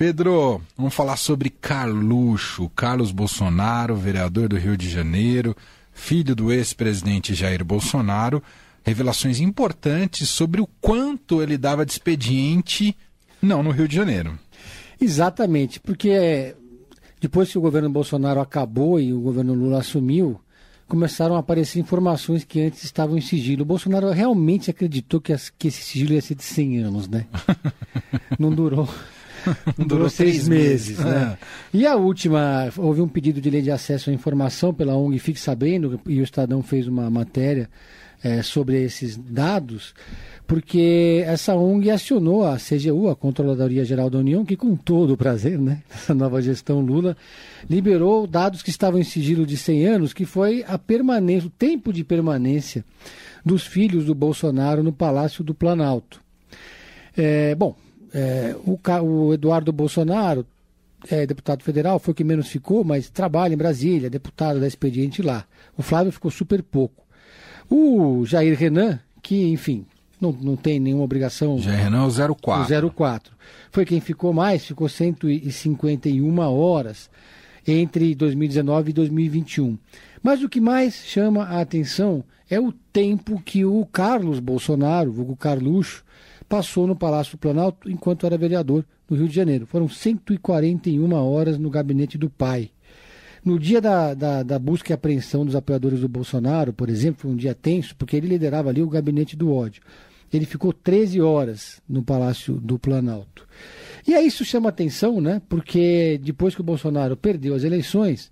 Pedro, vamos falar sobre Carluxo, Carlos Bolsonaro, vereador do Rio de Janeiro, filho do ex-presidente Jair Bolsonaro. Revelações importantes sobre o quanto ele dava de expediente, não no Rio de Janeiro. Exatamente, porque depois que o governo Bolsonaro acabou e o governo Lula assumiu, começaram a aparecer informações que antes estavam em sigilo. O Bolsonaro realmente acreditou que, as, que esse sigilo ia ser de 100 anos, né? Não durou Durou, Durou seis meses. né? É. E a última, houve um pedido de lei de acesso à informação pela ONG Fique Sabendo, e o Estadão fez uma matéria é, sobre esses dados, porque essa ONG acionou a CGU, a Controladoria Geral da União, que com todo o prazer, né, essa nova gestão Lula, liberou dados que estavam em sigilo de 100 anos, que foi a permanência, o tempo de permanência dos filhos do Bolsonaro no Palácio do Planalto. É, bom, é, o, o, Eduardo Bolsonaro, é, deputado federal, foi o que menos ficou, mas trabalha em Brasília, deputado da expediente lá. O Flávio ficou super pouco. O Jair Renan, que, enfim, não, não tem nenhuma obrigação. Jair Renan é o 04. O 04. Foi quem ficou mais, ficou 151 horas entre 2019 e 2021. Mas o que mais chama a atenção é o tempo que o Carlos Bolsonaro, o Carluxo, passou no Palácio do Planalto enquanto era vereador no Rio de Janeiro. Foram 141 horas no gabinete do pai. No dia da, da, da, busca e apreensão dos apoiadores do Bolsonaro, por exemplo, foi um dia tenso, porque ele liderava ali o gabinete do ódio. Ele ficou 13 horas no Palácio do Planalto. E aí isso chama atenção, né? Porque depois que o Bolsonaro perdeu as eleições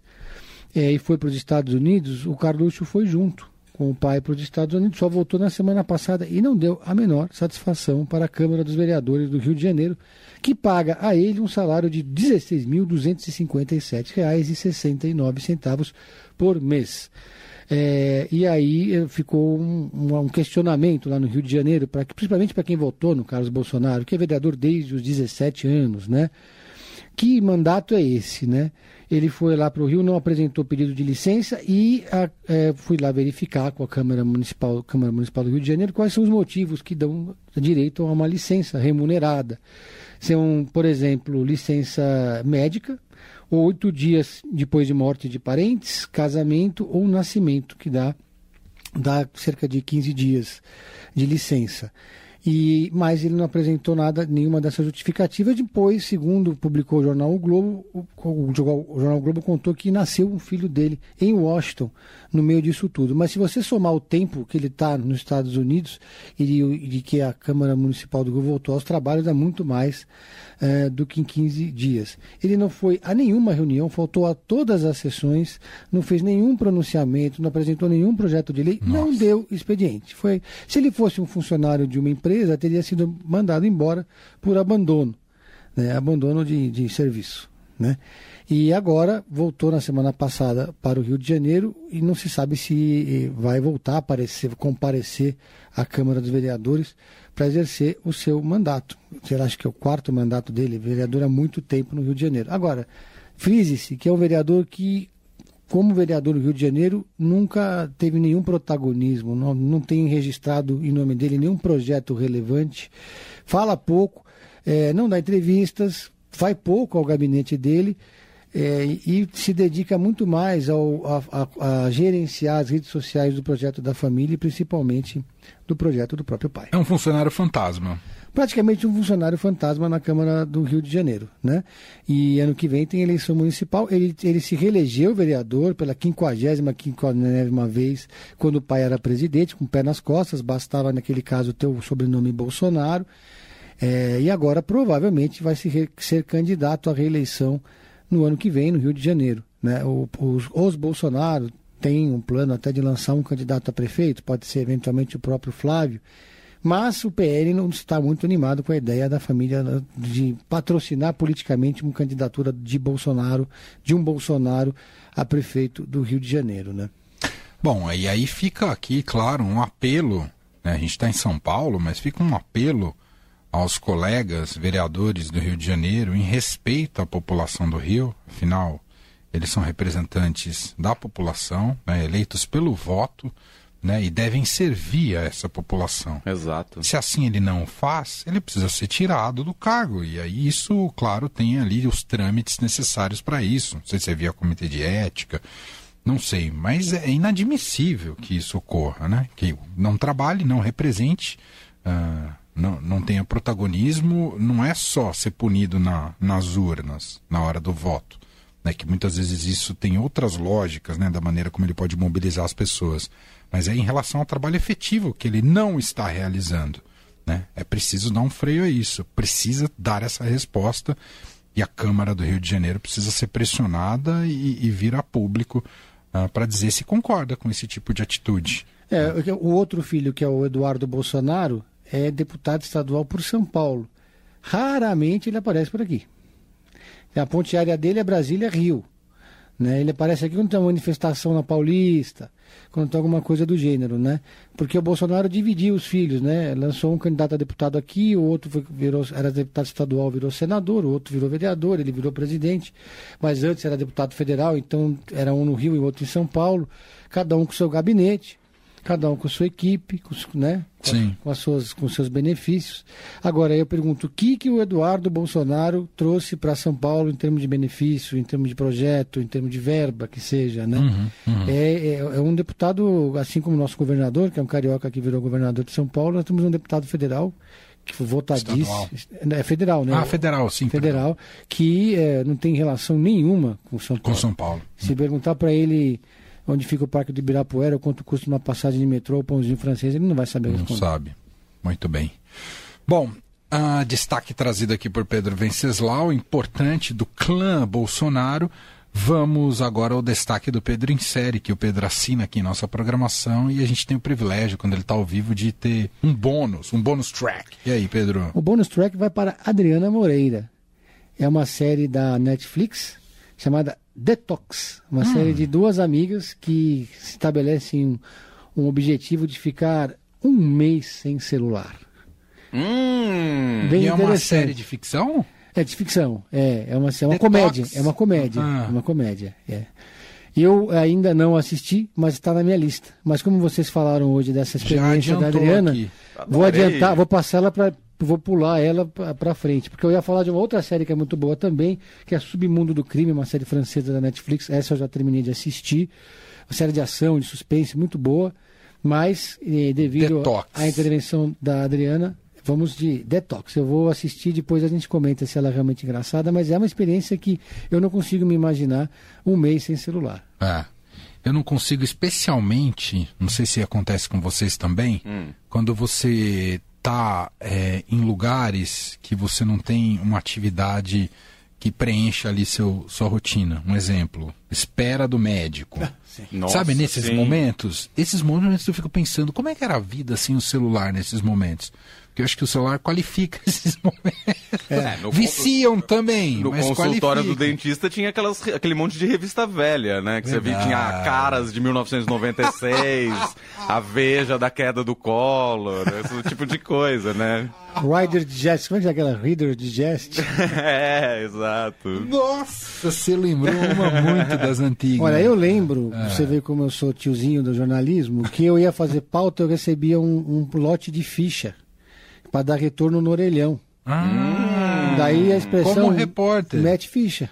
é, e foi para os Estados Unidos, o Carluxo foi junto com o pai para os Estados Unidos, só voltou na semana passada e não deu a menor satisfação para a Câmara dos Vereadores do Rio de Janeiro, que paga a ele um salário de R$ 16.257,69 por mês. É, e aí eh, ficou um, um, questionamento lá no Rio de Janeiro, pra, principalmente para quem votou no Carlos Bolsonaro, que é vereador desde os 17 anos, né? Que mandato é esse, né? Ele foi lá para o Rio, não apresentou pedido de licença e a, é, fui lá verificar com a Câmara Municipal, Câmara Municipal do Rio de Janeiro quais são os motivos que dão direito a uma licença remunerada. São, por exemplo, licença médica, ou oito dias depois de morte de parentes, casamento ou nascimento, que dá, dá cerca de 15 dias de licença. E, mas ele não apresentou nada, nenhuma dessas justificativas. Depois, segundo publicou o jornal O Globo, o, o, o jornal o Globo contou que nasceu um filho dele em Washington, no meio disso tudo. Mas se você somar o tempo que ele está nos Estados Unidos e de, de, que a Câmara Municipal do Rio voltou aos trabalhos, é muito mais é, do que em 15 dias. Ele não foi a nenhuma reunião, faltou a todas as sessões, não fez nenhum pronunciamento, não apresentou nenhum projeto de lei, Nossa. não deu expediente. Foi, se ele fosse um funcionário de uma empresa, teria sido mandado embora por abandono, né, abandono de, de serviço. Né? E agora voltou na semana passada para o Rio de Janeiro e não se sabe se vai voltar a aparecer, comparecer à Câmara dos Vereadores para exercer o seu mandato. Será acho que é o quarto mandato dele, vereador há muito tempo no Rio de Janeiro. Agora, frise-se que é um vereador que, como vereador do Rio de Janeiro, nunca teve nenhum protagonismo, não, não tem registrado em nome dele nenhum projeto relevante, fala pouco, é, não dá entrevistas, vai pouco ao gabinete dele. É, e se dedica muito mais ao, a, a, a, gerenciar as redes sociais do projeto da família e principalmente do projeto do próprio pai. É um funcionário fantasma. Praticamente um funcionário fantasma na Câmara do Rio de Janeiro. Né? E ano que vem tem eleição municipal. Ele, ele se reelegeu vereador pela quinquagésima, quinquagésima vez, quando o pai era presidente, com o pé nas costas, bastava naquele caso ter o sobrenome Bolsonaro. É, e agora provavelmente vai se ser candidato à reeleição no ano que vem, no Rio de Janeiro. Né? O, os, os Bolsonaro têm um plano até de lançar um candidato a prefeito, pode ser eventualmente o próprio Flávio, mas o PL não está muito animado com a ideia da família de patrocinar politicamente uma candidatura de Bolsonaro, de um Bolsonaro a prefeito do Rio de Janeiro, né? Bom, e aí fica aqui, claro, um apelo. Né? A gente está em São Paulo, mas fica um apelo aos colegas vereadores do Rio de Janeiro em respeito à população do Rio, afinal, eles são representantes da população, né, eleitos pelo voto, né, e devem servir a essa população. Exato. Se assim ele não faz, ele precisa ser tirado do cargo. E aí isso, claro, tem ali os trâmites necessários para isso. Não sei se é via comitê de ética, não sei, mas é inadmissível que isso ocorra, né? Que não trabalhe, não represente, uh, não, não tenha protagonismo, não é só ser punido na, nas urnas, na hora do voto. Né? Que muitas vezes isso tem outras lógicas, né? Da maneira como ele pode mobilizar as pessoas mas é em relação ao trabalho efetivo que ele não está realizando. Né? É preciso dar um freio a isso, precisa dar essa resposta e a Câmara do Rio de Janeiro precisa ser pressionada e, e vir a público uh, para dizer se concorda com esse tipo de atitude. É, o outro filho, que é o Eduardo Bolsonaro, é deputado estadual por São Paulo. Raramente ele aparece por aqui. A ponte aérea dele é Brasília-Rio. Né? Ele aparece aqui quando tem uma manifestação na Paulista, quando tem alguma coisa do gênero, né? Porque o Bolsonaro dividiu os filhos, né? Lançou um candidato a deputado aqui, o outro foi, virou, era deputado estadual, virou senador, o outro virou vereador, ele virou presidente, mas antes era deputado federal, então era um no Rio e outro em São Paulo, cada um com seu gabinete cada um com sua equipe, com, né? Sim. Com, as suas, com seus benefícios. Agora, eu pergunto, o que, que o Eduardo Bolsonaro trouxe para São Paulo em termos de benefício, em termos de projeto, em termos de verba, que seja, né? Uhum, uhum. É, é, é, um deputado, assim como o nosso governador, que é um carioca que virou governador de São Paulo, nós temos um deputado federal que foi votadíssimo. É federal, né? Ah, federal, sim. Federal, perdão. que é, não tem relação nenhuma com São Paulo. Com São Paulo. Se perguntar para ele onde fica o Parque do Ibirapuera, quanto custa uma passagem de metrô ou pãozinho francês, ele não vai saber responder. Não sabe. Muito bem. Bom, uh, destaque trazido aqui por Pedro Venceslau, importante do clã Bolsonaro. Vamos agora ao destaque do Pedro em série, que o Pedro assina aqui em nossa programação e a gente tem o privilégio, quando ele está ao vivo, de ter um bônus, um bônus track. E aí, Pedro? O bônus track vai para Adriana Moreira. É uma série da Netflix chamada Detox, uma hum. série de duas amigas que estabelecem um, um, objetivo de ficar um mês sem celular. Hum, Bem e é uma série de ficção? É de ficção, é, é uma, é uma comédia, é uma comédia, ah. é uma comédia, é. Eu ainda não assisti, mas está na minha lista. Mas como vocês falaram hoje dessa experiência da Adriana, aqui. vou adiantar, vou passar ela para vou pular ela para frente, porque eu ia falar de uma outra série que é muito boa também, que é Submundo do Crime, uma série francesa da Netflix. Essa eu já terminei de assistir. Uma série de ação, de suspense muito boa, mas eh, devido à intervenção da Adriana, vamos de detox. Eu vou assistir depois a gente comenta se ela é realmente engraçada, mas é uma experiência que eu não consigo me imaginar um mês sem celular. É. Eu não consigo, especialmente, não sei se acontece com vocês também, hum. quando você está é, em lugares que você não tem uma atividade que preencha ali seu, sua rotina. Um exemplo, espera do médico. Nossa, Sabe, nesses sim. momentos, esses momentos eu fico pensando, como é que era a vida sem o celular nesses momentos? Porque eu acho que o celular qualifica esses momentos. É, no, Viciam também. No consultório qualifica. do dentista tinha aquelas, aquele monte de revista velha, né? Que Verdade. você via, tinha caras de 1996, a Veja da queda do Collor, esse tipo de coisa, né? Rider Digest, como é que é aquela Reader Digest? é, exato. Nossa, você lembrou uma muito das antigas. Olha, eu lembro, é. você vê como eu sou tiozinho do jornalismo, que eu ia fazer pauta, eu recebia um, um lote de ficha para dar retorno no orelhão. Ah, Daí a expressão. Como repórter. Mete ficha.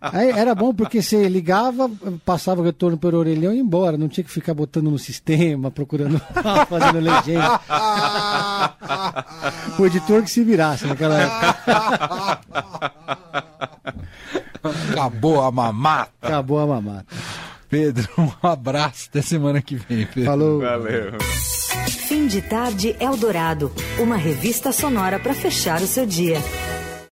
Aí era bom porque você ligava, passava o retorno pelo orelhão e ia embora. Não tinha que ficar botando no sistema, procurando, fazendo legenda. o editor que se virasse naquela época. Acabou a mamata. Acabou a mamata. Pedro, um abraço até semana que vem. Pedro. Falou. Valeu. Fim de tarde Eldorado, uma revista sonora para fechar o seu dia.